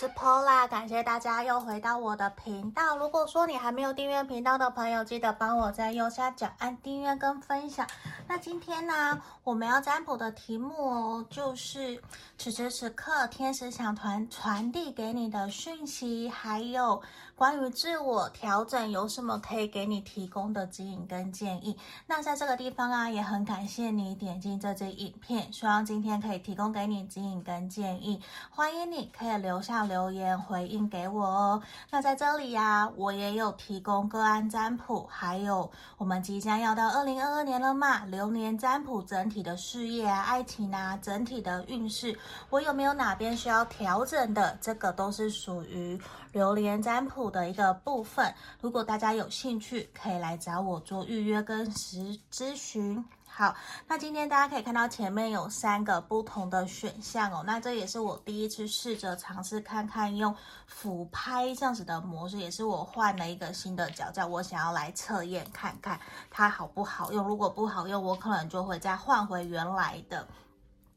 是 Pola，感谢大家又回到我的频道。如果说你还没有订阅频道的朋友，记得帮我在右下角按订阅跟分享。那今天呢，我们要占卜的题目哦，就是此时此刻天使想传传递给你的讯息，还有关于自我调整有什么可以给你提供的指引跟建议。那在这个地方啊，也很感谢你点进这支影片，希望今天可以提供给你指引跟建议。欢迎你可以留下留言回应给我哦。那在这里呀、我也有提供个案占卜，还有我们即将要到二零二二年了嘛。流年占卜整体的事业啊、爱情啊、整体的运势，我有没有哪边需要调整的？这个都是属于流年占卜的一个部分。如果大家有兴趣，可以来找我做预约跟实咨询。好，那今天大家可以看到前面有三个不同的选项哦。那这也是我第一次试着尝试看看用俯拍这样子的模式，也是我换了一个新的脚架，我想要来测验看看它好不好用。如果不好用，我可能就会再换回原来的。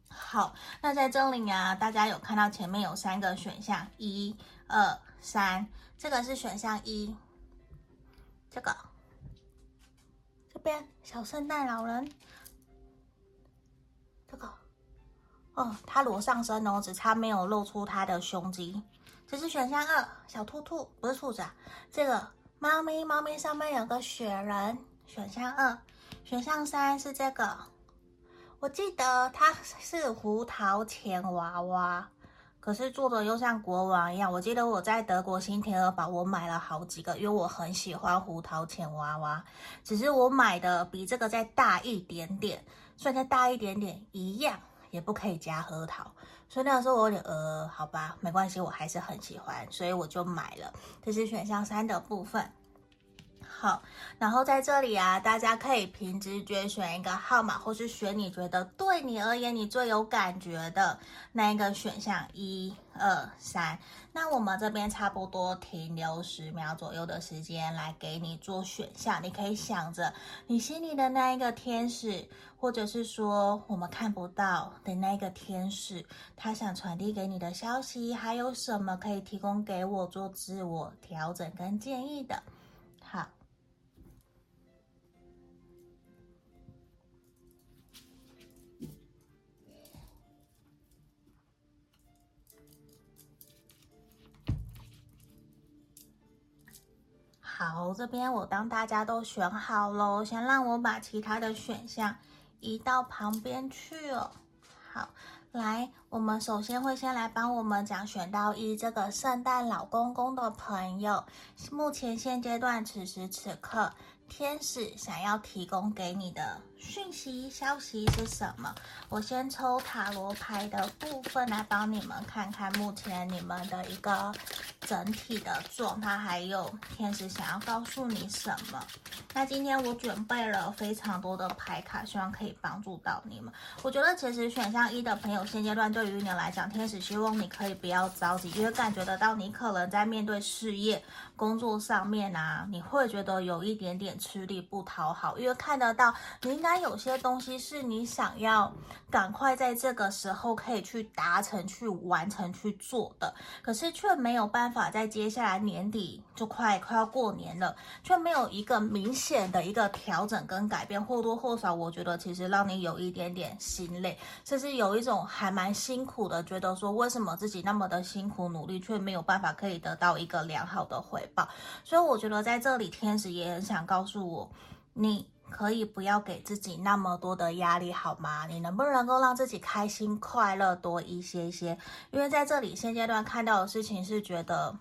好，那在这里啊，大家有看到前面有三个选项，一、二、三，这个是选项一，这个这。边小圣诞老人，这个哦，他裸上身哦，只差没有露出他的胸肌。这是选项二，小兔兔不是兔子啊，这个猫咪，猫咪上面有个雪人。选项二，选项三是这个，我记得它是胡桃钳娃娃。可是做的又像国王一样，我记得我在德国新天鹅堡，我买了好几个，因为我很喜欢胡桃钳娃娃。只是我买的比这个再大一点点，所以再大一点点一样，也不可以加核桃。所以那个时候我有点呃，好吧，没关系，我还是很喜欢，所以我就买了。这是选项三的部分。好，然后在这里啊，大家可以凭直觉选一个号码，或是选你觉得对你而言你最有感觉的那一个选项，一、二、三。那我们这边差不多停留十秒左右的时间来给你做选项，你可以想着你心里的那一个天使，或者是说我们看不到的那个天使，他想传递给你的消息，还有什么可以提供给我做自我调整跟建议的？好，这边我当大家都选好了，先让我把其他的选项移到旁边去哦。好，来，我们首先会先来帮我们讲选到一这个圣诞老公公的朋友，目前现阶段此时此刻。天使想要提供给你的讯息、消息是什么？我先抽塔罗牌的部分来帮你们看看目前你们的一个整体的状态，还有天使想要告诉你什么。那今天我准备了非常多的牌卡，希望可以帮助到你们。我觉得其实选项一的朋友，现阶段对于你来讲，天使希望你可以不要着急，因为感觉得到你可能在面对事业、工作上面啊，你会觉得有一点点。吃力不讨好，因为看得到你应该有些东西是你想要赶快在这个时候可以去达成、去完成、去做的，可是却没有办法在接下来年底就快快要过年了，却没有一个明显的一个调整跟改变，或多或少我觉得其实让你有一点点心累，甚至有一种还蛮辛苦的，觉得说为什么自己那么的辛苦努力，却没有办法可以得到一个良好的回报，所以我觉得在这里天使也很想告诉。我，你可以不要给自己那么多的压力，好吗？你能不能够让自己开心快乐多一些些？因为在这里现阶段看到的事情是觉得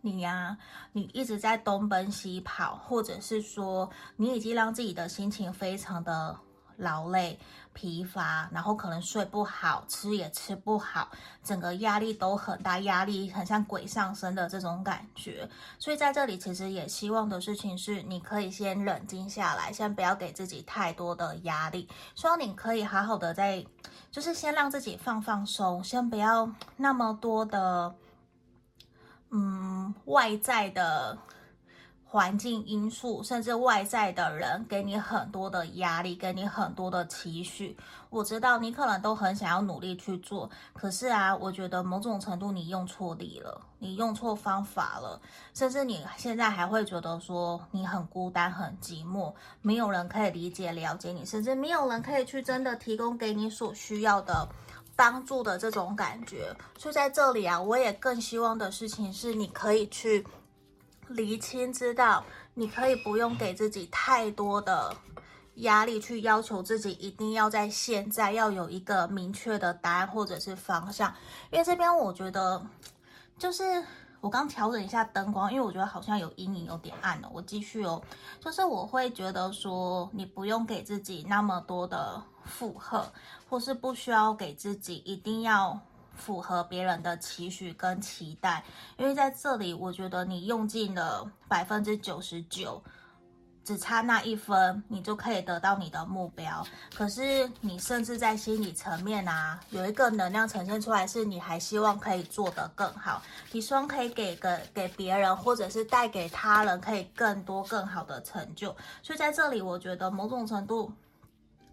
你呀，你一直在东奔西跑，或者是说你已经让自己的心情非常的。劳累、疲乏，然后可能睡不好，吃也吃不好，整个压力都很大，压力很像鬼上身的这种感觉。所以在这里，其实也希望的事情是，你可以先冷静下来，先不要给自己太多的压力。希望你可以好好的在，就是先让自己放放松，先不要那么多的，嗯，外在的。环境因素，甚至外在的人给你很多的压力，给你很多的期许。我知道你可能都很想要努力去做，可是啊，我觉得某种程度你用错力了，你用错方法了，甚至你现在还会觉得说你很孤单、很寂寞，没有人可以理解、了解你，甚至没有人可以去真的提供给你所需要的帮助的这种感觉。所以在这里啊，我也更希望的事情是，你可以去。厘清，知道你可以不用给自己太多的压力，去要求自己一定要在现在要有一个明确的答案或者是方向。因为这边我觉得，就是我刚调整一下灯光，因为我觉得好像有阴影，有点暗了。我继续哦，就是我会觉得说，你不用给自己那么多的负荷，或是不需要给自己一定要。符合别人的期许跟期待，因为在这里，我觉得你用尽了百分之九十九，只差那一分，你就可以得到你的目标。可是你甚至在心理层面啊，有一个能量呈现出来，是你还希望可以做得更好，你希望可以给个给别人，或者是带给他人，可以更多更好的成就。所以在这里，我觉得某种程度。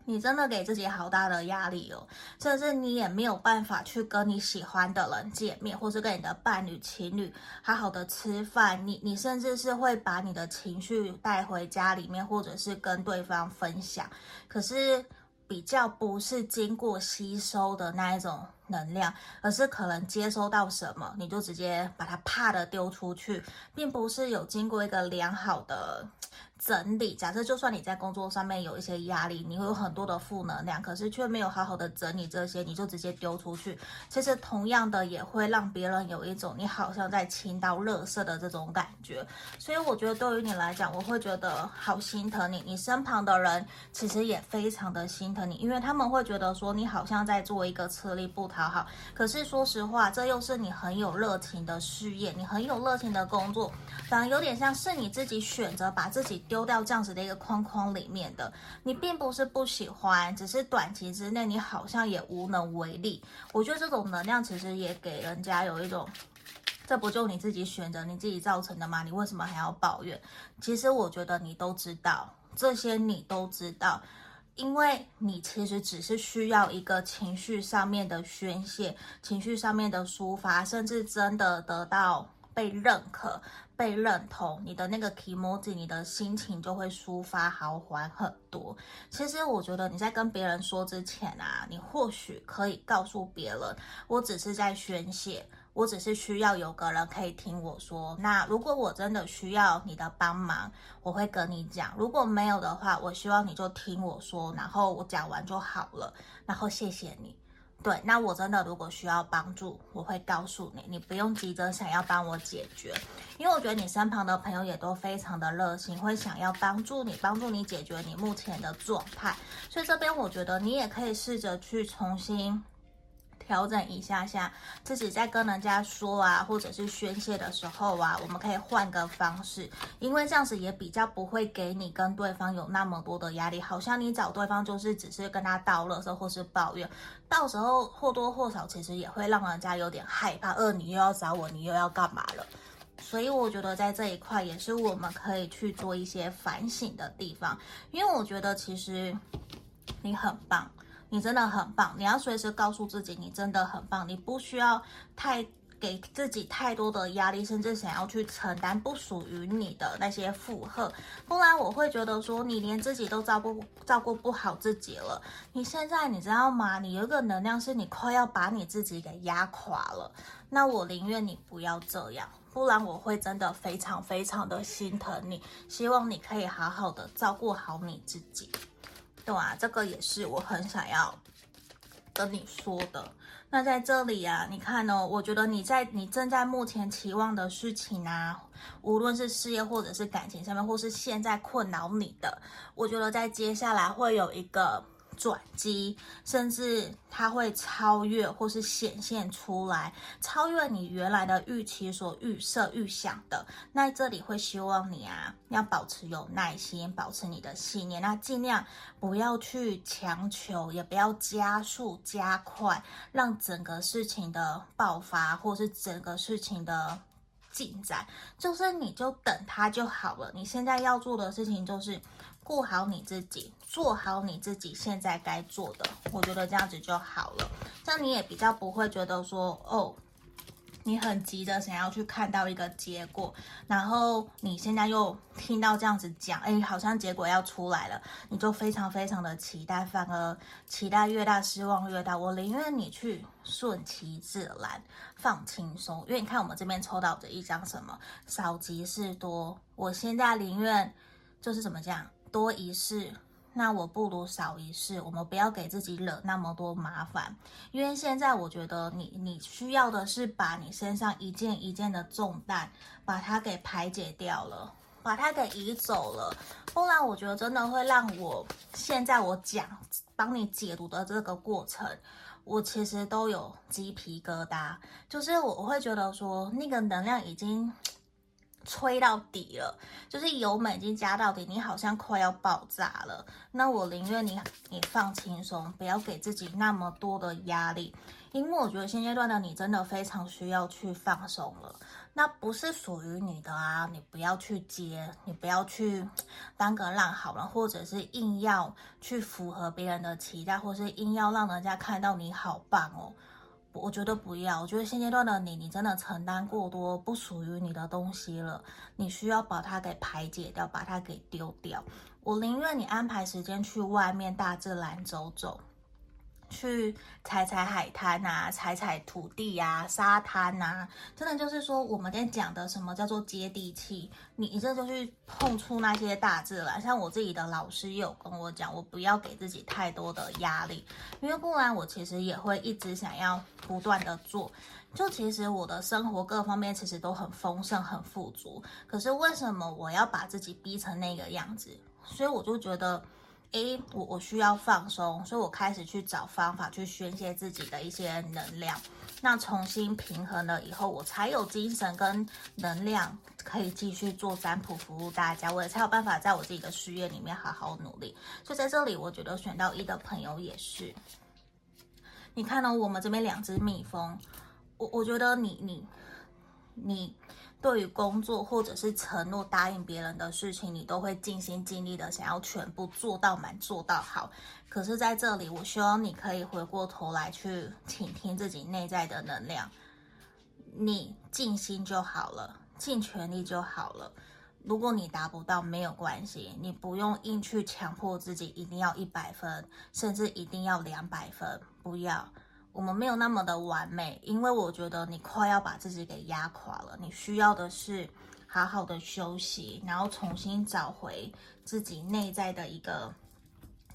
你真的给自己好大的压力哦，甚至你也没有办法去跟你喜欢的人见面，或是跟你的伴侣、情侣好好的吃饭。你你甚至是会把你的情绪带回家里面，或者是跟对方分享。可是比较不是经过吸收的那一种能量，而是可能接收到什么，你就直接把它啪的丢出去，并不是有经过一个良好的。整理，假设就算你在工作上面有一些压力，你会有很多的负能量，可是却没有好好的整理这些，你就直接丢出去。其实同样的也会让别人有一种你好像在倾倒垃圾的这种感觉。所以我觉得对于你来讲，我会觉得好心疼你。你身旁的人其实也非常的心疼你，因为他们会觉得说你好像在做一个吃力不讨好。可是说实话，这又是你很有热情的事业，你很有热情的工作，反而有点像是你自己选择把自己。丢掉这样子的一个框框里面的你，并不是不喜欢，只是短期之内你好像也无能为力。我觉得这种能量其实也给人家有一种，这不就你自己选择、你自己造成的吗？你为什么还要抱怨？其实我觉得你都知道，这些你都知道，因为你其实只是需要一个情绪上面的宣泄，情绪上面的抒发，甚至真的得到被认可。被认同，你的那个 kimoji，你的心情就会抒发好缓很多。其实我觉得你在跟别人说之前啊，你或许可以告诉别人，我只是在宣泄，我只是需要有个人可以听我说。那如果我真的需要你的帮忙，我会跟你讲；如果没有的话，我希望你就听我说，然后我讲完就好了。然后谢谢你。对，那我真的如果需要帮助，我会告诉你，你不用急着想要帮我解决，因为我觉得你身旁的朋友也都非常的热心，会想要帮助你，帮助你解决你目前的状态，所以这边我觉得你也可以试着去重新。调整一下下，自己在跟人家说啊，或者是宣泄的时候啊，我们可以换个方式，因为这样子也比较不会给你跟对方有那么多的压力。好像你找对方就是只是跟他倒垃圾或是抱怨，到时候或多或少其实也会让人家有点害怕。呃，你又要找我，你又要干嘛了？所以我觉得在这一块也是我们可以去做一些反省的地方，因为我觉得其实你很棒。你真的很棒，你要随时告诉自己，你真的很棒。你不需要太给自己太多的压力，甚至想要去承担不属于你的那些负荷，不然我会觉得说，你连自己都照顾照顾不好自己了。你现在你知道吗？你有一个能量是你快要把你自己给压垮了。那我宁愿你不要这样，不然我会真的非常非常的心疼你。希望你可以好好的照顾好你自己。对啊，这个也是我很想要跟你说的。那在这里啊，你看呢，我觉得你在你正在目前期望的事情啊，无论是事业或者是感情上面，或是现在困扰你的，我觉得在接下来会有一个。转机，甚至它会超越或是显现出来，超越你原来的预期所预设、预想的。那这里会希望你啊，要保持有耐心，保持你的信念，那尽量不要去强求，也不要加速、加快，让整个事情的爆发，或是整个事情的进展，就是你就等它就好了。你现在要做的事情就是顾好你自己，做好你自己现在该做的，我觉得这样子就好了。这样你也比较不会觉得说哦。你很急着想要去看到一个结果，然后你现在又听到这样子讲，哎，好像结果要出来了，你就非常非常的期待，反而期待越大，失望越大。我宁愿你去顺其自然，放轻松，因为你看我们这边抽到的一张什么，少即是多。我现在宁愿就是怎么讲，多一事。那我不如少一事，我们不要给自己惹那么多麻烦，因为现在我觉得你你需要的是把你身上一件一件的重担，把它给排解掉了，把它给移走了，不然我觉得真的会让我现在我讲帮你解读的这个过程，我其实都有鸡皮疙瘩，就是我我会觉得说那个能量已经。吹到底了，就是油门已经加到底，你好像快要爆炸了。那我宁愿你你放轻松，不要给自己那么多的压力，因为我觉得现阶段的你真的非常需要去放松了。那不是属于你的啊，你不要去接，你不要去当个烂好人，或者是硬要去符合别人的期待，或是硬要让人家看到你好棒哦。我觉得不要，我觉得现阶段的你，你真的承担过多不属于你的东西了，你需要把它给排解掉，把它给丢掉。我宁愿你安排时间去外面大自然走走。去踩踩海滩啊，踩踩土地啊，沙滩啊，真的就是说，我们今天讲的什么叫做接地气？你你这就去碰触那些大自然。像我自己的老师有跟我讲，我不要给自己太多的压力，因为不然我其实也会一直想要不断的做。就其实我的生活各方面其实都很丰盛、很富足，可是为什么我要把自己逼成那个样子？所以我就觉得。诶，我我需要放松，所以我开始去找方法去宣泄自己的一些能量，那重新平衡了以后，我才有精神跟能量可以继续做占卜服务大家，我也才有办法在我自己的事业里面好好努力。所以在这里，我觉得选到一的朋友也是，你看到、我们这边两只蜜蜂，我我觉得你你。你对于工作或者是承诺答应别人的事情，你都会尽心尽力的想要全部做到满、做到好。可是在这里，我希望你可以回过头来去倾听自己内在的能量，你尽心就好了，尽全力就好了。如果你达不到，没有关系，你不用硬去强迫自己一定要一百分，甚至一定要两百分，不要。我们没有那么的完美，因为我觉得你快要把自己给压垮了。你需要的是好好的休息，然后重新找回自己内在的一个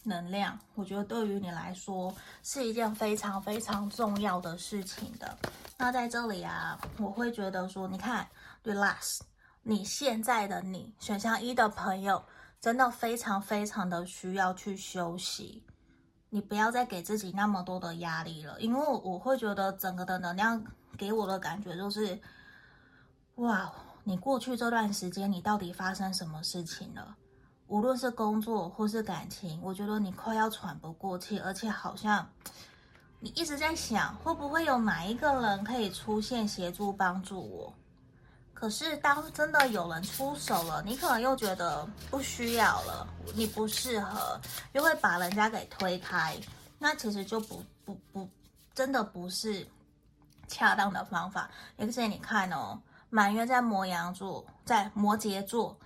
能量。我觉得对于你来说是一件非常非常重要的事情的。那在这里啊，我会觉得说，你看，relax，你现在的你选项一的朋友，真的非常非常的需要去休息。你不要再给自己那么多的压力了，因为我会觉得整个的能量给我的感觉就是，哇，你过去这段时间你到底发生什么事情了？无论是工作或是感情，我觉得你快要喘不过气，而且好像你一直在想，会不会有哪一个人可以出现协助帮助我？可是，当真的有人出手了，你可能又觉得不需要了，你不适合，又会把人家给推开，那其实就不不不，真的不是恰当的方法。而且你看哦，满月在摩羊座，在摩羯座，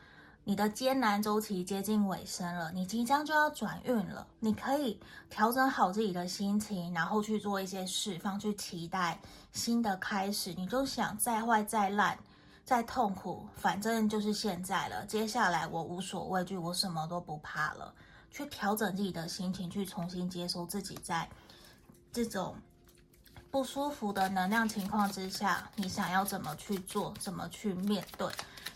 你的艰难周期接近尾声了，你即将就要转运了，你可以调整好自己的心情，然后去做一些释放，去期待新的开始。你就想再坏再烂。再痛苦，反正就是现在了。接下来我无所畏惧，我什么都不怕了。去调整自己的心情，去重新接受自己在这种不舒服的能量情况之下，你想要怎么去做，怎么去面对。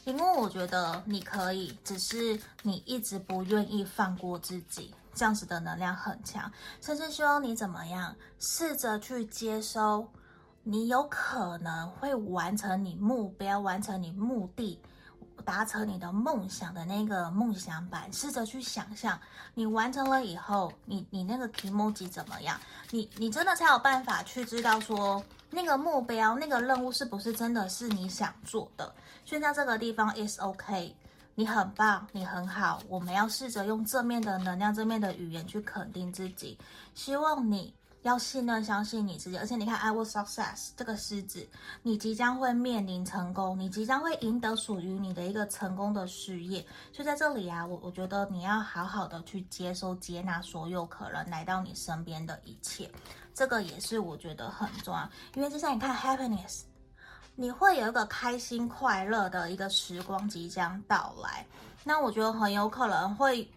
因为我觉得你可以，只是你一直不愿意放过自己，这样子的能量很强。甚至希望你怎么样，试着去接收。你有可能会完成你目标，完成你目的，达成你的梦想的那个梦想版。试着去想象，你完成了以后，你你那个 kimoji 怎么样？你你真的才有办法去知道说，那个目标、那个任务是不是真的是你想做的？现在这个地方，is OK，你很棒，你很好。我们要试着用正面的能量、正面的语言去肯定自己，希望你。要信任、相信你自己，而且你看，I will success 这个狮子，你即将会面临成功，你即将会赢得属于你的一个成功的事业。所以在这里啊，我我觉得你要好好的去接收、接纳所有可能来到你身边的一切，这个也是我觉得很重要。因为就像你看，happiness，你会有一个开心、快乐的一个时光即将到来，那我觉得很有可能会。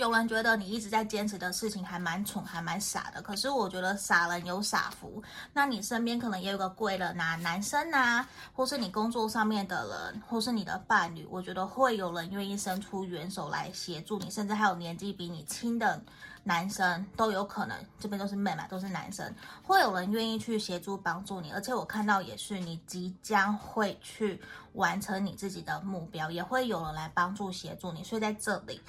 有人觉得你一直在坚持的事情还蛮蠢，还蛮傻的。可是我觉得傻人有傻福，那你身边可能也有个贵人呐、男生啊，或是你工作上面的人，或是你的伴侣，我觉得会有人愿意伸出援手来协助你，甚至还有年纪比你轻的男生都有可能。这边都是妹妹，都是男生，会有人愿意去协助帮助你。而且我看到也是你即将会去完成你自己的目标，也会有人来帮助协助你。所以在这里。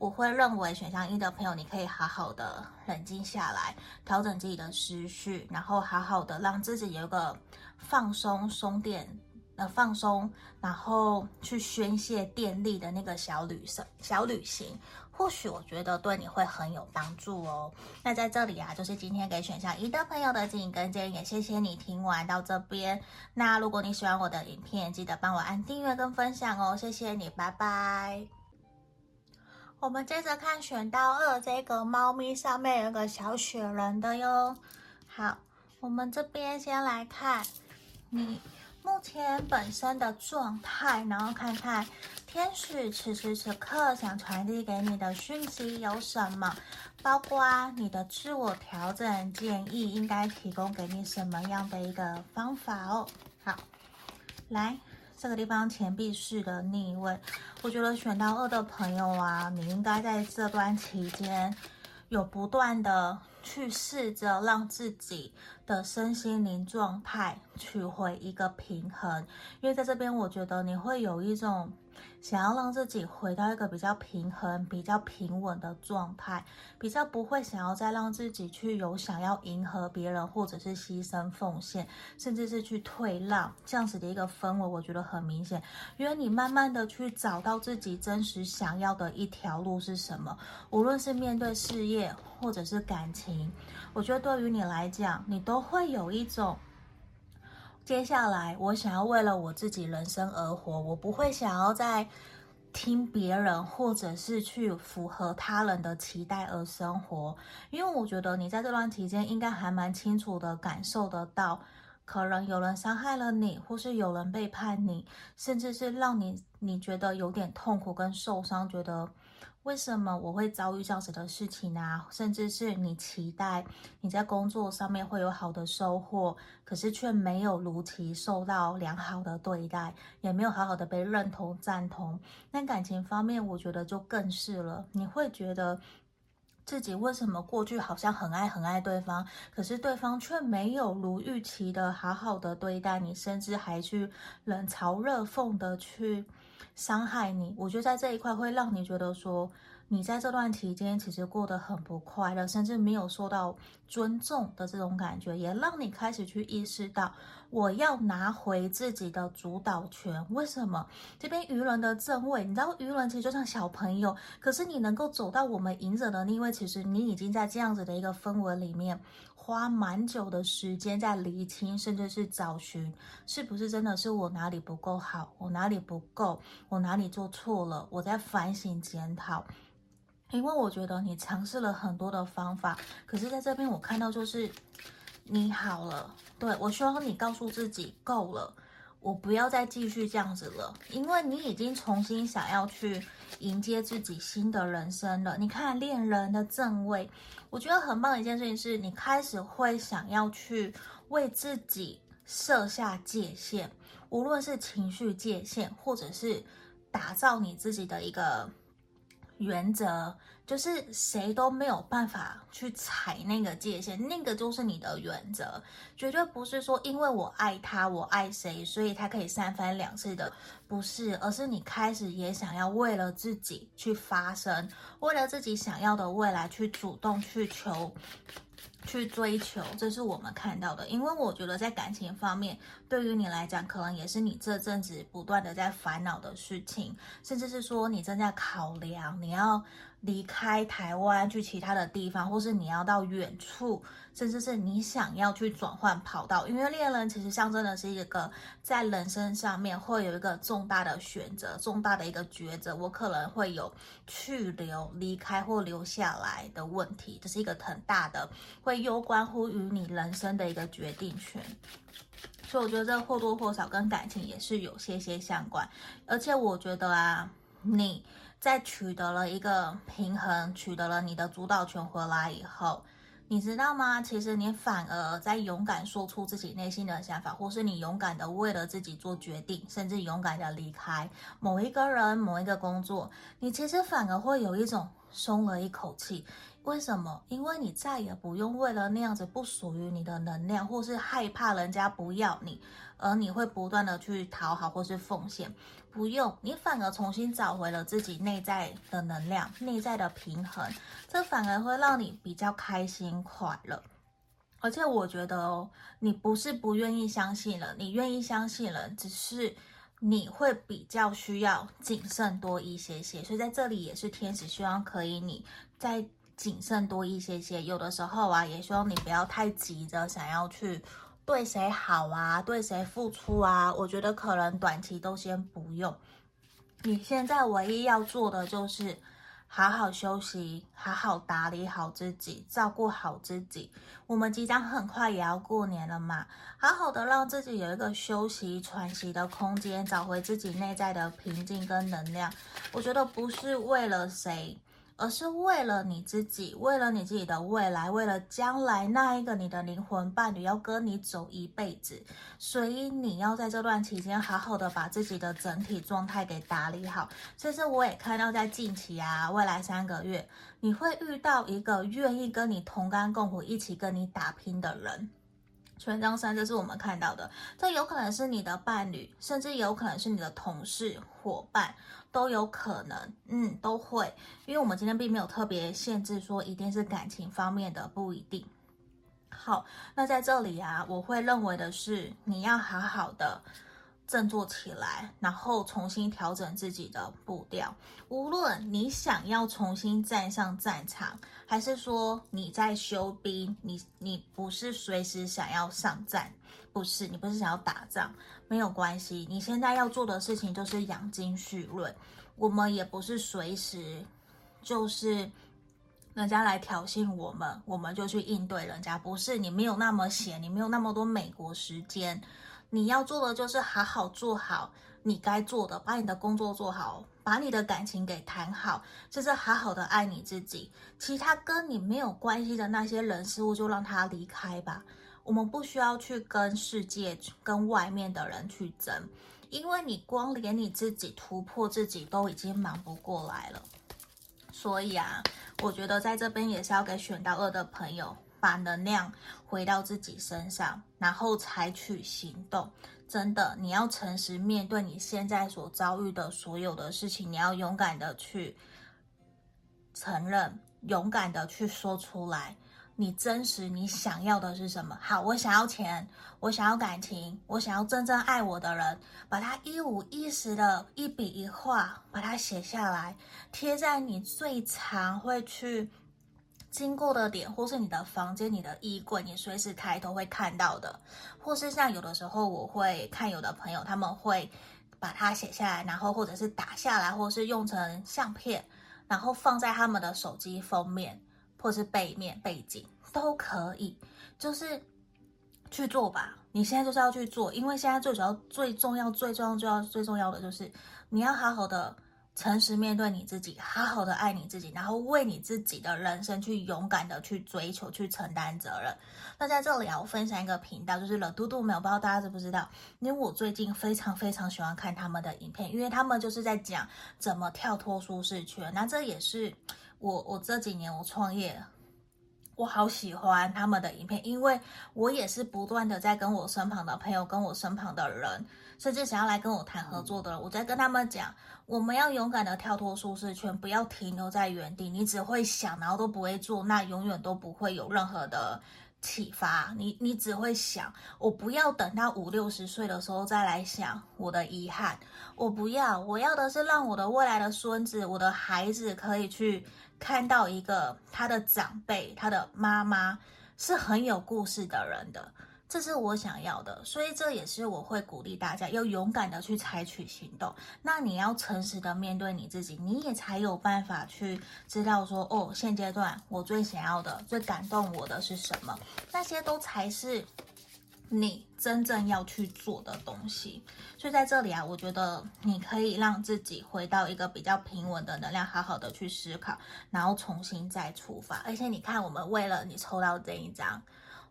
我会认为选项一的朋友，你可以好好的冷静下来，调整自己的思绪，然后好好的让自己有一个放松、松电呃放松，然后去宣泄电力的那个小旅、小旅行，或许我觉得对你会很有帮助哦。那在这里啊，就是今天给选项一的朋友的指引跟建议，也谢谢你听完到这边。那如果你喜欢我的影片，记得帮我按订阅跟分享哦，谢谢你，拜拜。我们接着看选到二这个猫咪上面有个小雪人的哟。好，我们这边先来看你目前本身的状态，然后看看天使此时此刻想传递给你的讯息有什么，包括你的自我调整建议应该提供给你什么样的一个方法哦。好，来。这个地方钱币式的逆位，我觉得选到二的朋友啊，你应该在这段期间有不断的去试着让自己的身心灵状态取回一个平衡，因为在这边我觉得你会有一种。想要让自己回到一个比较平衡、比较平稳的状态，比较不会想要再让自己去有想要迎合别人，或者是牺牲奉献，甚至是去退让这样子的一个氛围，我觉得很明显。因为你慢慢的去找到自己真实想要的一条路是什么，无论是面对事业或者是感情，我觉得对于你来讲，你都会有一种。接下来，我想要为了我自己人生而活，我不会想要再听别人或者是去符合他人的期待而生活，因为我觉得你在这段期间应该还蛮清楚的感受得到，可能有人伤害了你，或是有人背叛你，甚至是让你你觉得有点痛苦跟受伤，觉得。为什么我会遭遇这样子的事情啊？甚至是你期待你在工作上面会有好的收获，可是却没有如期受到良好的对待，也没有好好的被认同赞同。那感情方面，我觉得就更是了。你会觉得自己为什么过去好像很爱很爱对方，可是对方却没有如预期的好好的对待你，甚至还去冷嘲热讽的去。伤害你，我觉得在这一块会让你觉得说，你在这段期间其实过得很不快乐，甚至没有受到尊重的这种感觉，也让你开始去意识到，我要拿回自己的主导权。为什么？这边愚人的正位，你知道愚人其实就像小朋友，可是你能够走到我们隐者的逆位，其实你已经在这样子的一个氛围里面。花蛮久的时间在厘清，甚至是找寻，是不是真的是我哪里不够好，我哪里不够，我哪里做错了，我在反省检讨。因为我觉得你尝试了很多的方法，可是在这边我看到就是你好了，对，我希望你告诉自己够了。我不要再继续这样子了，因为你已经重新想要去迎接自己新的人生了。你看恋人的正位，我觉得很棒的一件事情是你开始会想要去为自己设下界限，无论是情绪界限，或者是打造你自己的一个原则。就是谁都没有办法去踩那个界限，那个就是你的原则，绝对不是说因为我爱他，我爱谁，所以他可以三番两次的，不是，而是你开始也想要为了自己去发声，为了自己想要的未来去主动去求。去追求，这是我们看到的。因为我觉得在感情方面，对于你来讲，可能也是你这阵子不断的在烦恼的事情，甚至是说你正在考量你要离开台湾去其他的地方，或是你要到远处，甚至是你想要去转换跑道。因为恋人其实象征的是一个在人生上面会有一个重大的选择，重大的一个抉择。我可能会有去留、离开或留下来的问题，这是一个很大的，会攸关乎于你人生的一个决定权。所以我觉得这或多或少跟感情也是有些些相关。而且我觉得啊，你。在取得了一个平衡，取得了你的主导权回来以后，你知道吗？其实你反而在勇敢说出自己内心的想法，或是你勇敢的为了自己做决定，甚至勇敢的离开某一个人、某一个工作，你其实反而会有一种松了一口气。为什么？因为你再也不用为了那样子不属于你的能量，或是害怕人家不要你，而你会不断的去讨好或是奉献。不用，你反而重新找回了自己内在的能量、内在的平衡，这反而会让你比较开心快乐。而且我觉得哦，你不是不愿意相信了，你愿意相信了，只是你会比较需要谨慎多一些些。所以在这里也是天使希望可以你再谨慎多一些些。有的时候啊，也希望你不要太急着想要去。对谁好啊？对谁付出啊？我觉得可能短期都先不用。你现在唯一要做的就是好好休息，好好打理好自己，照顾好自己。我们即将很快也要过年了嘛，好好的让自己有一个休息喘息的空间，找回自己内在的平静跟能量。我觉得不是为了谁。而是为了你自己，为了你自己的未来，为了将来那一个你的灵魂伴侣要跟你走一辈子，所以你要在这段期间好好的把自己的整体状态给打理好。其实我也看到，在近期啊，未来三个月，你会遇到一个愿意跟你同甘共苦、一起跟你打拼的人。权杖三，这是我们看到的，这有可能是你的伴侣，甚至有可能是你的同事、伙伴。都有可能，嗯，都会，因为我们今天并没有特别限制说一定是感情方面的，不一定。好，那在这里啊，我会认为的是，你要好好的振作起来，然后重新调整自己的步调。无论你想要重新站上战场，还是说你在休兵，你你不是随时想要上战，不是，你不是想要打仗。没有关系，你现在要做的事情就是养精蓄锐。我们也不是随时就是人家来挑衅我们，我们就去应对人家。不是，你没有那么闲，你没有那么多美国时间。你要做的就是好好做好你该做的，把你的工作做好，把你的感情给谈好，就是好好的爱你自己。其他跟你没有关系的那些人事物，就让他离开吧。我们不需要去跟世界、跟外面的人去争，因为你光连你自己突破自己都已经忙不过来了。所以啊，我觉得在这边也是要给选到二的朋友，把能量回到自己身上，然后采取行动。真的，你要诚实面对你现在所遭遇的所有的事情，你要勇敢的去承认，勇敢的去说出来。你真实，你想要的是什么？好，我想要钱，我想要感情，我想要真正爱我的人，把它一五一十的一笔一画，把它写下来，贴在你最常会去经过的点，或是你的房间、你的衣柜，你随时抬头会看到的，或是像有的时候我会看有的朋友他们会把它写下来，然后或者是打下来，或是用成相片，然后放在他们的手机封面。或是背面背景都可以，就是去做吧。你现在就是要去做，因为现在最主要、最重要、最重要、最要、最重要的就是你要好好的诚实面对你自己，好好的爱你自己，然后为你自己的人生去勇敢的去追求、去承担责任。那在这里啊，我分享一个频道，就是了嘟嘟没有，不知道大家知不知道？因为我最近非常非常喜欢看他们的影片，因为他们就是在讲怎么跳脱舒适圈。那这也是。我我这几年我创业，我好喜欢他们的影片，因为我也是不断的在跟我身旁的朋友、跟我身旁的人，甚至想要来跟我谈合作的人，我在跟他们讲，我们要勇敢的跳脱舒适圈，不要停留在原地。你只会想，然后都不会做，那永远都不会有任何的。启发你，你只会想，我不要等到五六十岁的时候再来想我的遗憾，我不要，我要的是让我的未来的孙子、我的孩子可以去看到一个他的长辈、他的妈妈是很有故事的人的。这是我想要的，所以这也是我会鼓励大家要勇敢的去采取行动。那你要诚实的面对你自己，你也才有办法去知道说，哦，现阶段我最想要的、最感动我的是什么？那些都才是你真正要去做的东西。所以在这里啊，我觉得你可以让自己回到一个比较平稳的能量，好好的去思考，然后重新再出发。而且你看，我们为了你抽到这一张，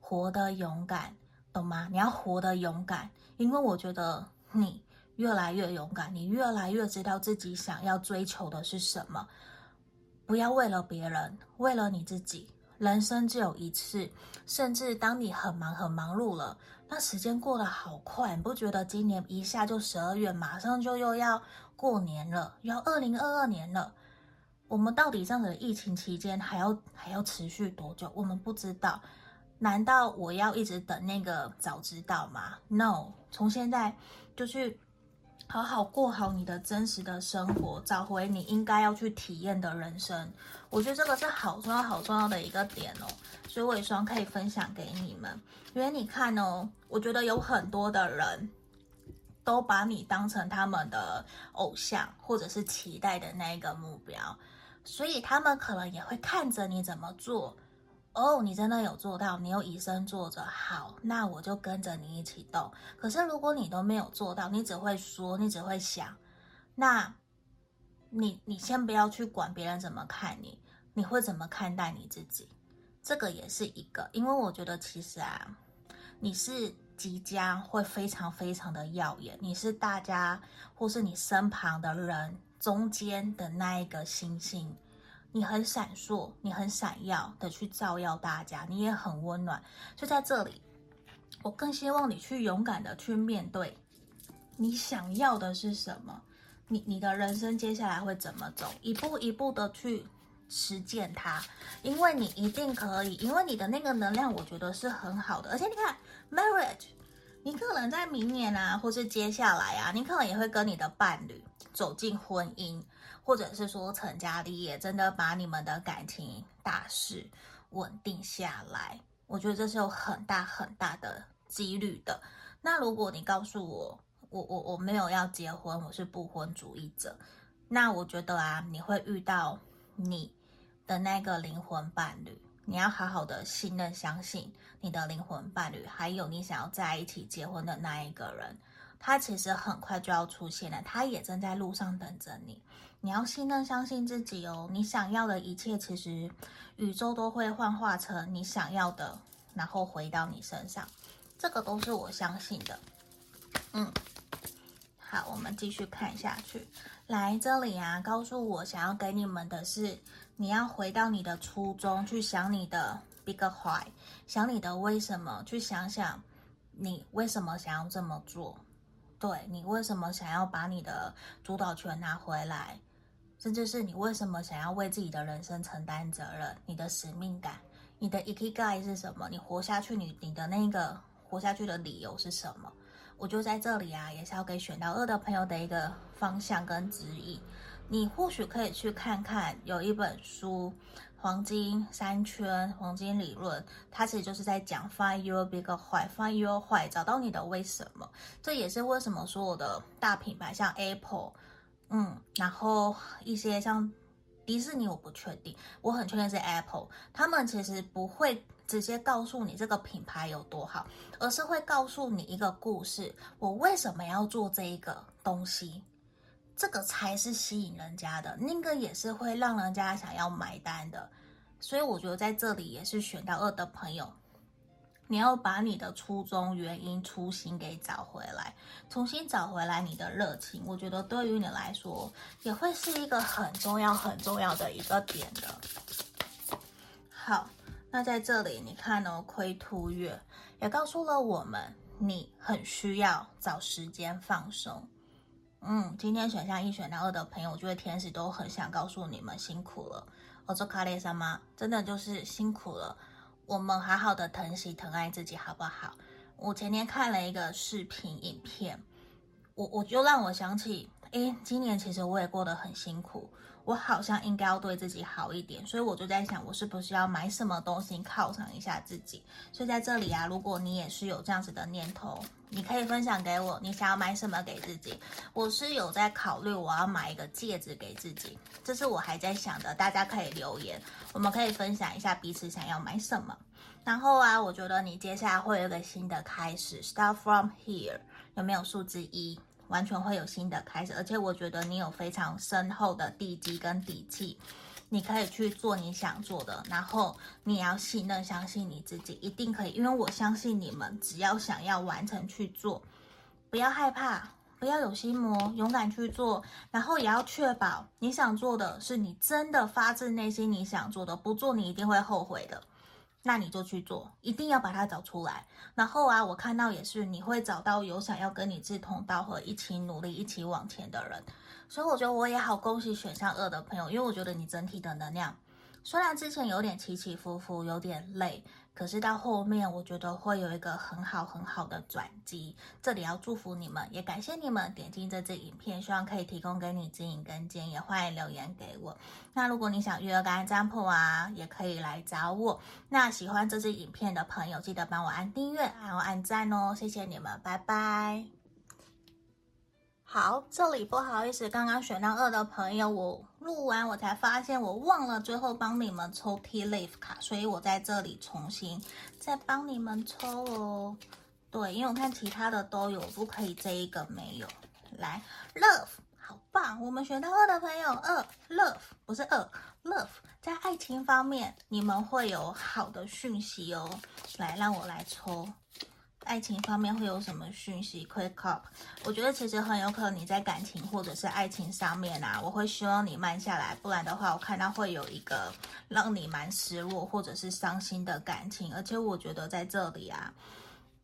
活得勇敢。懂吗？你要活得勇敢，因为我觉得你越来越勇敢，你越来越知道自己想要追求的是什么。不要为了别人，为了你自己。人生只有一次，甚至当你很忙很忙碌了，那时间过得好快，你不觉得今年一下就十二月，马上就又要过年了，要二零二二年了。我们到底这样的疫情期间还要还要持续多久？我们不知道。难道我要一直等那个早知道吗？No，从现在就去好好过好你的真实的生活，找回你应该要去体验的人生。我觉得这个是好重要、好重要的一个点哦。所以我也希望可以分享给你们，因为你看哦，我觉得有很多的人都把你当成他们的偶像，或者是期待的那一个目标，所以他们可能也会看着你怎么做。哦，你真的有做到，你有以身作则，好，那我就跟着你一起动。可是如果你都没有做到，你只会说，你只会想，那你你先不要去管别人怎么看你，你会怎么看待你自己？这个也是一个，因为我觉得其实啊，你是即将会非常非常的耀眼，你是大家或是你身旁的人中间的那一个星星。你很闪烁，你很闪耀的去照耀大家，你也很温暖。就在这里，我更希望你去勇敢的去面对，你想要的是什么？你你的人生接下来会怎么走？一步一步的去实践它，因为你一定可以，因为你的那个能量，我觉得是很好的。而且你看，marriage，你可能在明年啊，或是接下来啊，你可能也会跟你的伴侣走进婚姻。或者是说成家立业，真的把你们的感情大事稳定下来，我觉得这是有很大很大的几率的。那如果你告诉我，我我我没有要结婚，我是不婚主义者，那我觉得啊，你会遇到你的那个灵魂伴侣，你要好好的信任、相信你的灵魂伴侣，还有你想要在一起结婚的那一个人，他其实很快就要出现了，他也正在路上等着你。你要信任、相信自己哦。你想要的一切，其实宇宙都会幻化成你想要的，然后回到你身上。这个都是我相信的。嗯，好，我们继续看下去。来这里啊，告诉我想要给你们的是，你要回到你的初衷，去想你的 big why，想你的为什么，去想想你为什么想要这么做。对，你为什么想要把你的主导权拿回来？甚至是你为什么想要为自己的人生承担责任？你的使命感，你的 ikigai 是什么？你活下去，你你的那个活下去的理由是什么？我就在这里啊，也是要给选到二的朋友的一个方向跟指引。你或许可以去看看，有一本书《黄金三圈黄金理论》，它其实就是在讲 Find Your Big Why，Find Your Why，找到你的为什么。这也是为什么所有的大品牌，像 Apple。嗯，然后一些像迪士尼，我不确定，我很确定是 Apple，他们其实不会直接告诉你这个品牌有多好，而是会告诉你一个故事，我为什么要做这一个东西，这个才是吸引人家的，那个也是会让人家想要买单的，所以我觉得在这里也是选到二的朋友，你要把你的初衷、原因、初心给找回来，重新找回来你的热情。我觉得对于你来说，也会是一个很重要、很重要的一个点的。好，那在这里你看哦，亏兔月也告诉了我们，你很需要找时间放松。嗯，今天选项一、选项二的朋友，我觉得天使都很想告诉你们辛苦了。我做卡列莎妈，真的就是辛苦了。我们好好的疼惜、疼爱自己，好不好？我前天看了一个视频影片，我我就让我想起，诶，今年其实我也过得很辛苦。我好像应该要对自己好一点，所以我就在想，我是不是要买什么东西犒赏一下自己？所以在这里啊，如果你也是有这样子的念头，你可以分享给我，你想要买什么给自己？我是有在考虑，我要买一个戒指给自己，这是我还在想的。大家可以留言，我们可以分享一下彼此想要买什么。然后啊，我觉得你接下来会有一个新的开始，Start from here，有没有数字一？完全会有新的开始，而且我觉得你有非常深厚的地基跟底气，你可以去做你想做的，然后你也要信任、相信你自己，一定可以，因为我相信你们，只要想要完成去做，不要害怕，不要有心魔，勇敢去做，然后也要确保你想做的是你真的发自内心你想做的，不做你一定会后悔的。那你就去做，一定要把它找出来。然后啊，我看到也是你会找到有想要跟你志同道合、一起努力、一起往前的人。所以我觉得我也好恭喜选项二的朋友，因为我觉得你整体的能量虽然之前有点起起伏伏，有点累。可是到后面，我觉得会有一个很好很好的转机。这里要祝福你们，也感谢你们点进这支影片，希望可以提供给你指引跟建议，也欢迎留言给我。那如果你想预约个案占卜啊，也可以来找我。那喜欢这支影片的朋友，记得帮我按订阅，还有按赞哦，谢谢你们，拜拜。好，这里不好意思，刚刚选到二的朋友，我录完我才发现我忘了最后帮你们抽 Tea Leaf 卡，所以我在这里重新再帮你们抽哦。对，因为我看其他的都有，不可以这一个没有。来，Love，好棒，我们选到二的朋友，二 Love 不是二 Love，在爱情方面你们会有好的讯息哦。来，让我来抽。爱情方面会有什么讯息？Quick up，我觉得其实很有可能你在感情或者是爱情上面啊，我会希望你慢下来，不然的话，我看到会有一个让你蛮失落或者是伤心的感情，而且我觉得在这里啊，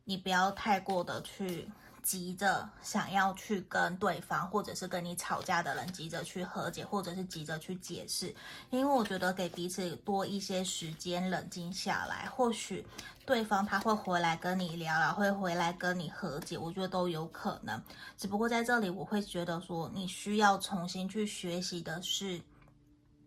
你不要太过的去。急着想要去跟对方，或者是跟你吵架的人急着去和解，或者是急着去解释，因为我觉得给彼此多一些时间冷静下来，或许对方他会回来跟你聊聊，会回来跟你和解，我觉得都有可能。只不过在这里，我会觉得说你需要重新去学习的是，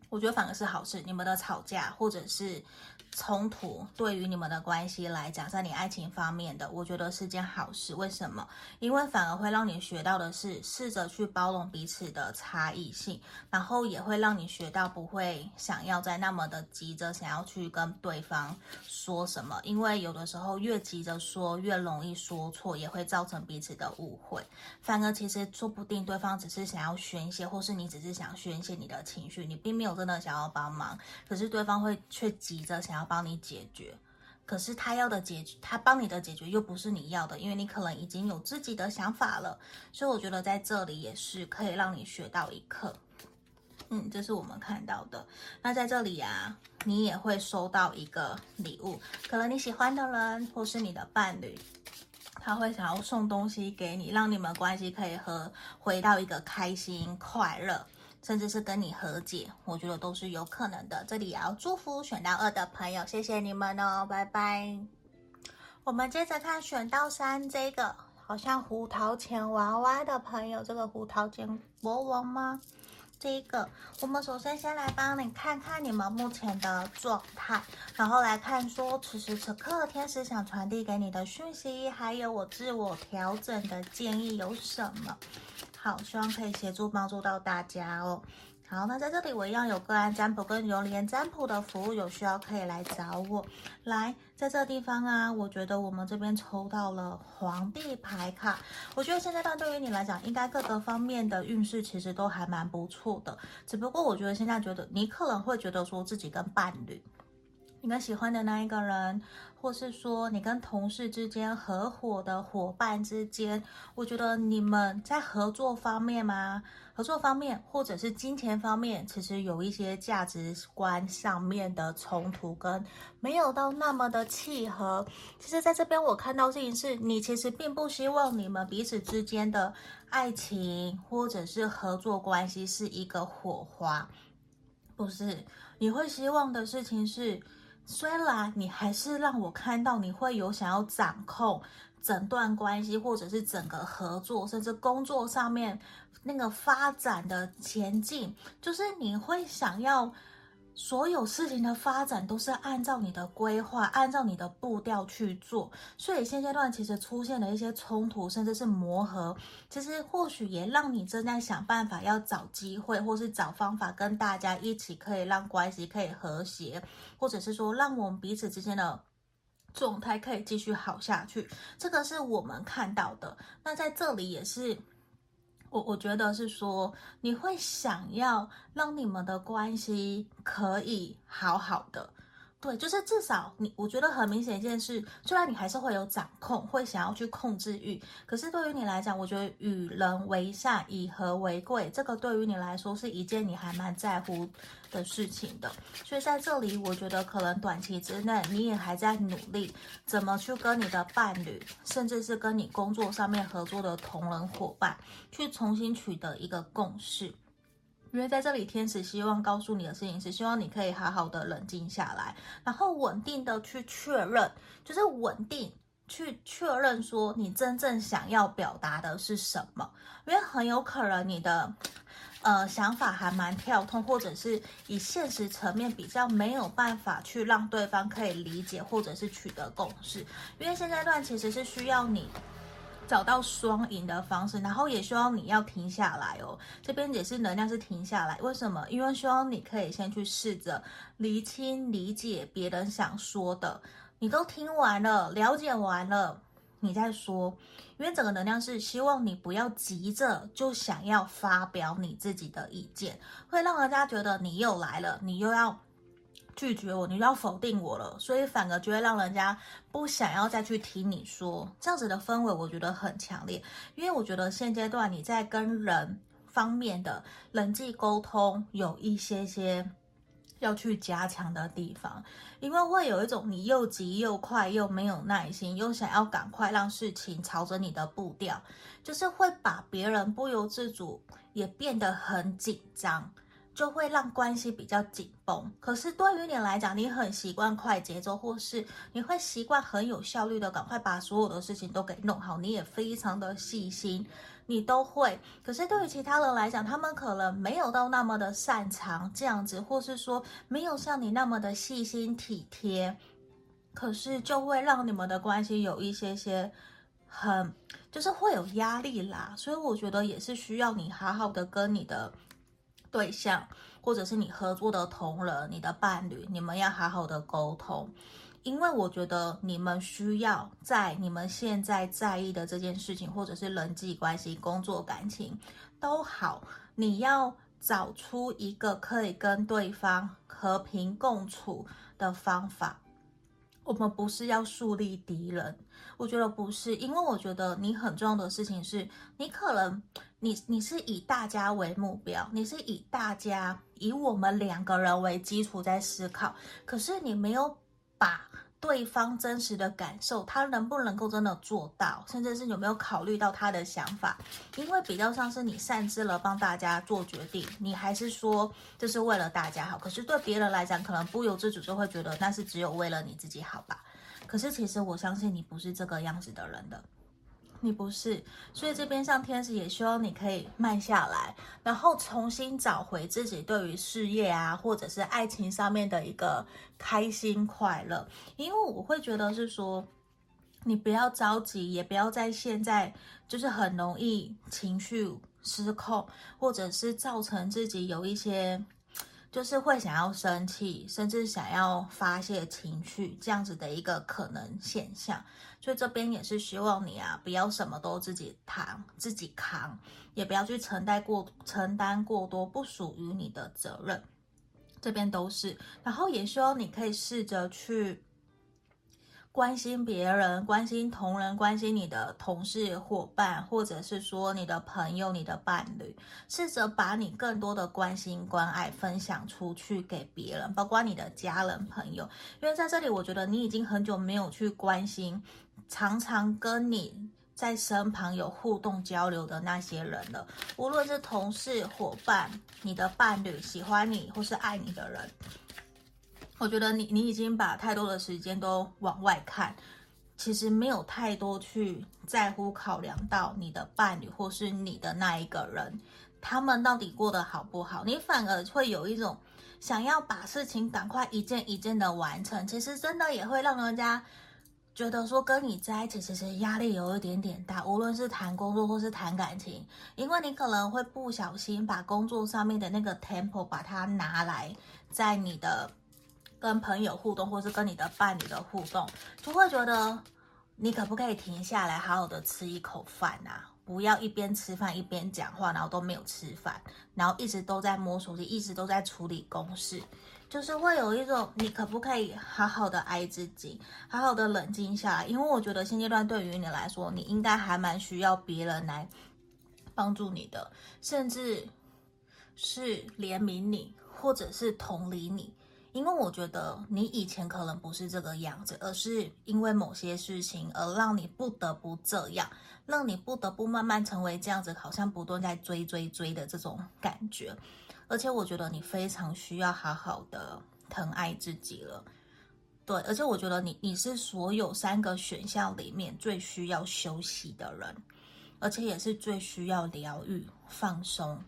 我觉得反而是好事，你们的吵架或者是。冲突对于你们的关系来讲，在你爱情方面的，我觉得是件好事。为什么？因为反而会让你学到的是，试着去包容彼此的差异性，然后也会让你学到不会想要再那么的急着想要去跟对方说什么，因为有的时候越急着说，越容易说错，也会造成彼此的误会。反而其实说不定对方只是想要宣泄，或是你只是想宣泄你的情绪，你并没有真的想要帮忙，可是对方会却急着想要。帮你解决，可是他要的解决，他帮你的解决又不是你要的，因为你可能已经有自己的想法了，所以我觉得在这里也是可以让你学到一课。嗯，这是我们看到的。那在这里啊，你也会收到一个礼物，可能你喜欢的人或是你的伴侣，他会想要送东西给你，让你们关系可以和回到一个开心快乐。甚至是跟你和解，我觉得都是有可能的。这里也要祝福选到二的朋友，谢谢你们哦，拜拜。我们接着看选到三这个，好像胡桃钳娃娃的朋友，这个胡桃钳国王吗？这个，我们首先先来帮你看看你们目前的状态，然后来看说此时此刻天使想传递给你的讯息，还有我自我调整的建议有什么？好，希望可以协助帮助到大家哦。好，那在这里我一样有个案占卜跟流年占卜的服务，有需要可以来找我。来，在这地方啊，我觉得我们这边抽到了皇帝牌卡。我觉得现阶段对于你来讲，应该各个方面的运势其实都还蛮不错的。只不过我觉得现在觉得你可能会觉得说自己跟伴侣。你跟喜欢的那一个人，或是说你跟同事之间、合伙的伙伴之间，我觉得你们在合作方面嘛，合作方面或者是金钱方面，其实有一些价值观上面的冲突，跟没有到那么的契合。其实，在这边我看到事情是，你其实并不希望你们彼此之间的爱情或者是合作关系是一个火花，不是。你会希望的事情是，虽然你还是让我看到你会有想要掌控整段关系，或者是整个合作，甚至工作上面那个发展的前进，就是你会想要。所有事情的发展都是按照你的规划，按照你的步调去做，所以现阶段其实出现了一些冲突，甚至是磨合。其实或许也让你正在想办法，要找机会，或是找方法跟大家一起，可以让关系可以和谐，或者是说让我们彼此之间的状态可以继续好下去。这个是我们看到的。那在这里也是。我我觉得是说，你会想要让你们的关系可以好好的。对，就是至少你，我觉得很明显一件事，虽然你还是会有掌控，会想要去控制欲，可是对于你来讲，我觉得与人为善，以和为贵，这个对于你来说是一件你还蛮在乎的事情的。所以在这里，我觉得可能短期之内，你也还在努力怎么去跟你的伴侣，甚至是跟你工作上面合作的同仁伙伴，去重新取得一个共识。因为在这里，天使希望告诉你的事情是，希望你可以好好的冷静下来，然后稳定的去确认，就是稳定去确认说你真正想要表达的是什么。因为很有可能你的呃想法还蛮跳通，或者是以现实层面比较没有办法去让对方可以理解，或者是取得共识。因为现阶段其实是需要你。找到双赢的方式，然后也希望你要停下来哦。这边也是能量是停下来，为什么？因为希望你可以先去试着厘清、理解别人想说的，你都听完了、了解完了，你再说。因为整个能量是希望你不要急着就想要发表你自己的意见，会让人家觉得你又来了，你又要。拒绝我，你就要否定我了，所以反而就会让人家不想要再去听你说，这样子的氛围我觉得很强烈，因为我觉得现阶段你在跟人方面的人际沟通有一些些 要去加强的地方，因为会有一种你又急又快又没有耐心，又想要赶快让事情朝着你的步调，就是会把别人不由自主也变得很紧张。就会让关系比较紧绷。可是对于你来讲，你很习惯快节奏，或是你会习惯很有效率的赶快把所有的事情都给弄好。你也非常的细心，你都会。可是对于其他人来讲，他们可能没有到那么的擅长这样子，或是说没有像你那么的细心体贴。可是就会让你们的关系有一些些很，就是会有压力啦。所以我觉得也是需要你好好的跟你的。对象，或者是你合作的同仁、你的伴侣，你们要好好的沟通，因为我觉得你们需要在你们现在在意的这件事情，或者是人际关系、工作、感情都好，你要找出一个可以跟对方和平共处的方法。我们不是要树立敌人，我觉得不是，因为我觉得你很重要的事情是，你可能你你是以大家为目标，你是以大家以我们两个人为基础在思考，可是你没有把。对方真实的感受，他能不能够真的做到，甚至是有没有考虑到他的想法？因为比较像是你擅自了帮大家做决定，你还是说这是为了大家好，可是对别人来讲，可能不由自主就会觉得那是只有为了你自己好吧？可是其实我相信你不是这个样子的人的。你不是，所以这边上天使也希望你可以慢下来，然后重新找回自己对于事业啊，或者是爱情上面的一个开心快乐。因为我会觉得是说，你不要着急，也不要在现在就是很容易情绪失控，或者是造成自己有一些。就是会想要生气，甚至想要发泄情绪这样子的一个可能现象，所以这边也是希望你啊，不要什么都自己扛，自己扛，也不要去承担过承担过多不属于你的责任。这边都是，然后也希望你可以试着去。关心别人，关心同仁，关心你的同事、伙伴，或者是说你的朋友、你的伴侣，试着把你更多的关心、关爱分享出去给别人，包括你的家人、朋友。因为在这里，我觉得你已经很久没有去关心，常常跟你在身旁有互动交流的那些人了，无论是同事、伙伴、你的伴侣、喜欢你或是爱你的人。我觉得你你已经把太多的时间都往外看，其实没有太多去在乎考量到你的伴侣或是你的那一个人，他们到底过得好不好？你反而会有一种想要把事情赶快一件一件的完成，其实真的也会让人家觉得说跟你在一起其实压力有一点点大，无论是谈工作或是谈感情，因为你可能会不小心把工作上面的那个 tempo 把它拿来在你的。跟朋友互动，或是跟你的伴侣的互动，就会觉得你可不可以停下来，好好的吃一口饭啊？不要一边吃饭一边讲话，然后都没有吃饭，然后一直都在摸手机，一直都在处理公事，就是会有一种你可不可以好好的爱自己，好好的冷静下来？因为我觉得现阶段对于你来说，你应该还蛮需要别人来帮助你的，甚至是怜悯你，或者是同理你。因为我觉得你以前可能不是这个样子，而是因为某些事情而让你不得不这样，让你不得不慢慢成为这样子，好像不断在追追追的这种感觉。而且我觉得你非常需要好好的疼爱自己了。对，而且我觉得你你是所有三个选项里面最需要休息的人，而且也是最需要疗愈、放松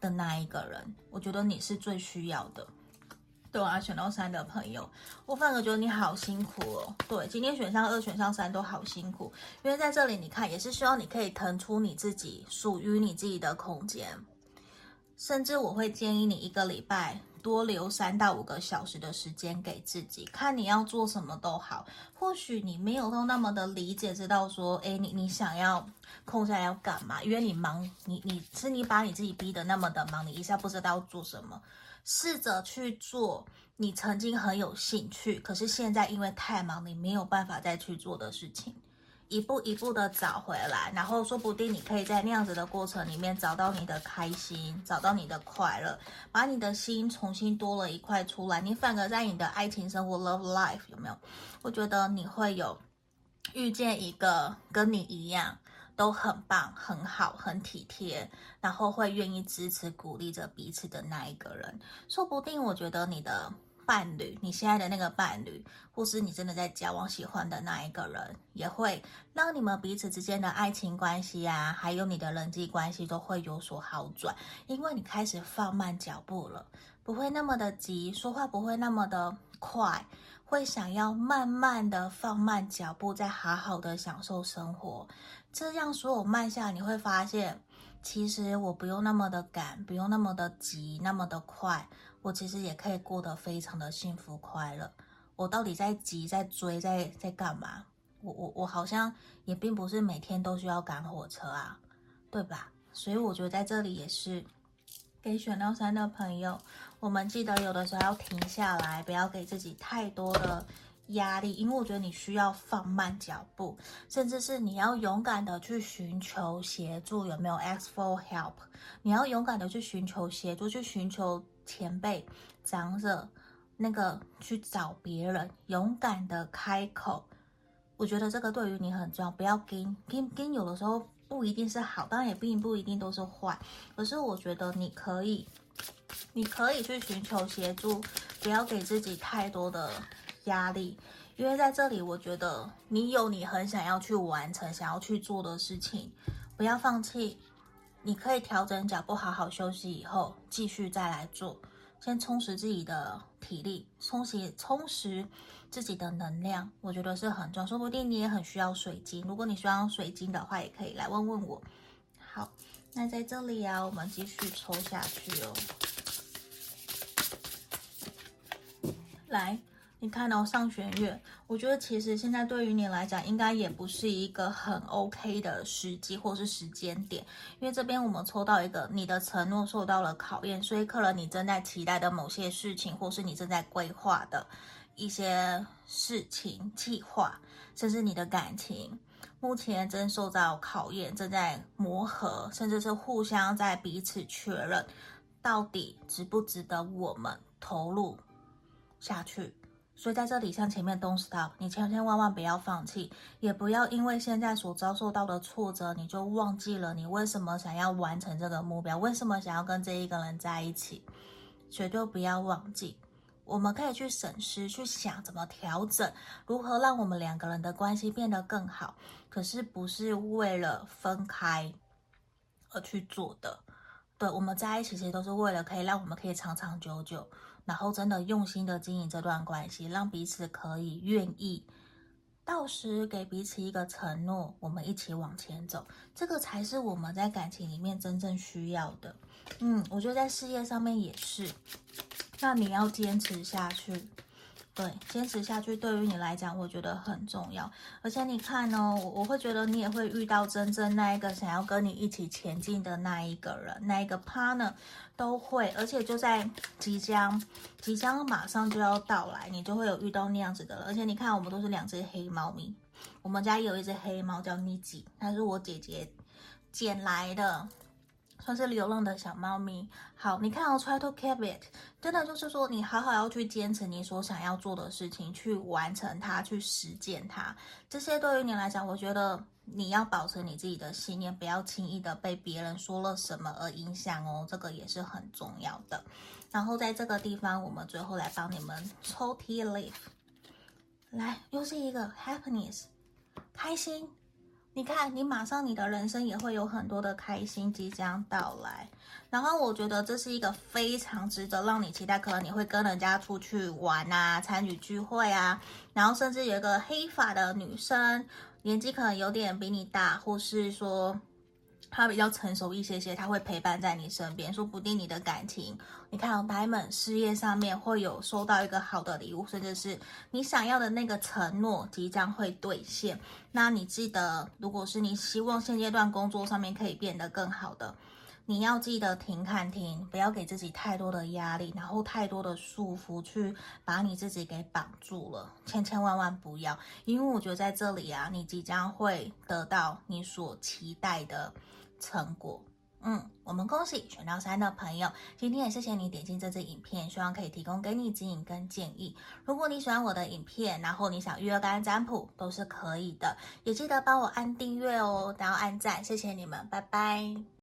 的那一个人。我觉得你是最需要的。对啊，选到三的朋友，我反而觉得你好辛苦哦。对，今天选上二、选上三都好辛苦，因为在这里你看，也是希望你可以腾出你自己属于你自己的空间，甚至我会建议你一个礼拜多留三到五个小时的时间给自己，看你要做什么都好。或许你没有到那么的理解，知道说，诶，你你想要空下来要干嘛？因为你忙，你你是你把你自己逼得那么的忙，你一下不知道要做什么。试着去做你曾经很有兴趣，可是现在因为太忙，你没有办法再去做的事情，一步一步的找回来，然后说不定你可以在那样子的过程里面找到你的开心，找到你的快乐，把你的心重新多了一块出来。你反而在你的爱情生活 （love life） 有没有？我觉得你会有遇见一个跟你一样。都很棒，很好，很体贴，然后会愿意支持、鼓励着彼此的那一个人，说不定我觉得你的伴侣，你现在的那个伴侣，或是你真的在交往、喜欢的那一个人，也会让你们彼此之间的爱情关系啊，还有你的人际关系都会有所好转，因为你开始放慢脚步了，不会那么的急，说话不会那么的快，会想要慢慢的放慢脚步，再好好的享受生活。这样所有慢下来，你会发现，其实我不用那么的赶，不用那么的急，那么的快，我其实也可以过得非常的幸福快乐。我到底在急，在追，在在干嘛？我我我好像也并不是每天都需要赶火车啊，对吧？所以我觉得在这里也是给选到三的朋友，我们记得有的时候要停下来，不要给自己太多的。压力，因为我觉得你需要放慢脚步，甚至是你要勇敢的去寻求协助，有没有？Ask for help，你要勇敢的去寻求协助，去寻求前辈、长者，那个去找别人，勇敢的开口。我觉得这个对于你很重要，不要跟跟跟，有的时候不一定是好，当然也并不一定都是坏。可是我觉得你可以，你可以去寻求协助，不要给自己太多的。压力，因为在这里，我觉得你有你很想要去完成、想要去做的事情，不要放弃。你可以调整脚步，好好休息以后，继续再来做。先充实自己的体力，充实充实自己的能量，我觉得是很重要。说不定你也很需要水晶，如果你需要水晶的话，也可以来问问我。好，那在这里啊，我们继续抽下去哦。来。你看到、上弦月，我觉得其实现在对于你来讲，应该也不是一个很 OK 的时机或是时间点，因为这边我们抽到一个你的承诺受到了考验，所以可能你正在期待的某些事情，或是你正在规划的一些事情、计划，甚至你的感情，目前正受到考验，正在磨合，甚至是互相在彼此确认，到底值不值得我们投入下去。所以在这里，像前面 Don't stop，你千千万万不要放弃，也不要因为现在所遭受到的挫折，你就忘记了你为什么想要完成这个目标，为什么想要跟这一个人在一起，绝对不要忘记。我们可以去审视，去想怎么调整，如何让我们两个人的关系变得更好。可是不是为了分开而去做的。对，我们在一起其实都是为了可以让我们可以长长久久。然后真的用心的经营这段关系，让彼此可以愿意，到时给彼此一个承诺，我们一起往前走，这个才是我们在感情里面真正需要的。嗯，我觉得在事业上面也是，那你要坚持下去。对，坚持下去对于你来讲，我觉得很重要。而且你看哦，我我会觉得你也会遇到真正那一个想要跟你一起前进的那一个人，那一个 partner 都会。而且就在即将即将马上就要到来，你就会有遇到那样子的了。而且你看，我们都是两只黑猫咪，我们家有一只黑猫叫妮吉，它是我姐姐捡来的。算是流浪的小猫咪。好，你看哦，try to keep it，真的就是说，你好好要去坚持你所想要做的事情，去完成它，去实践它。这些对于你来讲，我觉得你要保持你自己的信念，不要轻易的被别人说了什么而影响哦，这个也是很重要的。然后在这个地方，我们最后来帮你们抽 tea leaf，来，又是一个 happiness，开心。你看，你马上你的人生也会有很多的开心即将到来，然后我觉得这是一个非常值得让你期待，可能你会跟人家出去玩啊，参与聚会啊，然后甚至有一个黑发的女生，年纪可能有点比你大，或是说。他比较成熟一些些，他会陪伴在你身边，说不定你的感情，你看到 Diamond 事业上面会有收到一个好的礼物，甚至是你想要的那个承诺即将会兑现。那你记得，如果是你希望现阶段工作上面可以变得更好的，你要记得停看停，不要给自己太多的压力，然后太多的束缚去把你自己给绑住了，千千万万不要，因为我觉得在这里啊，你即将会得到你所期待的。成果，嗯，我们恭喜选到三的朋友，今天也谢谢你点进这支影片，希望可以提供给你指引跟建议。如果你喜欢我的影片，然后你想预约干占卜，都是可以的，也记得帮我按订阅哦，然后按赞，谢谢你们，拜拜。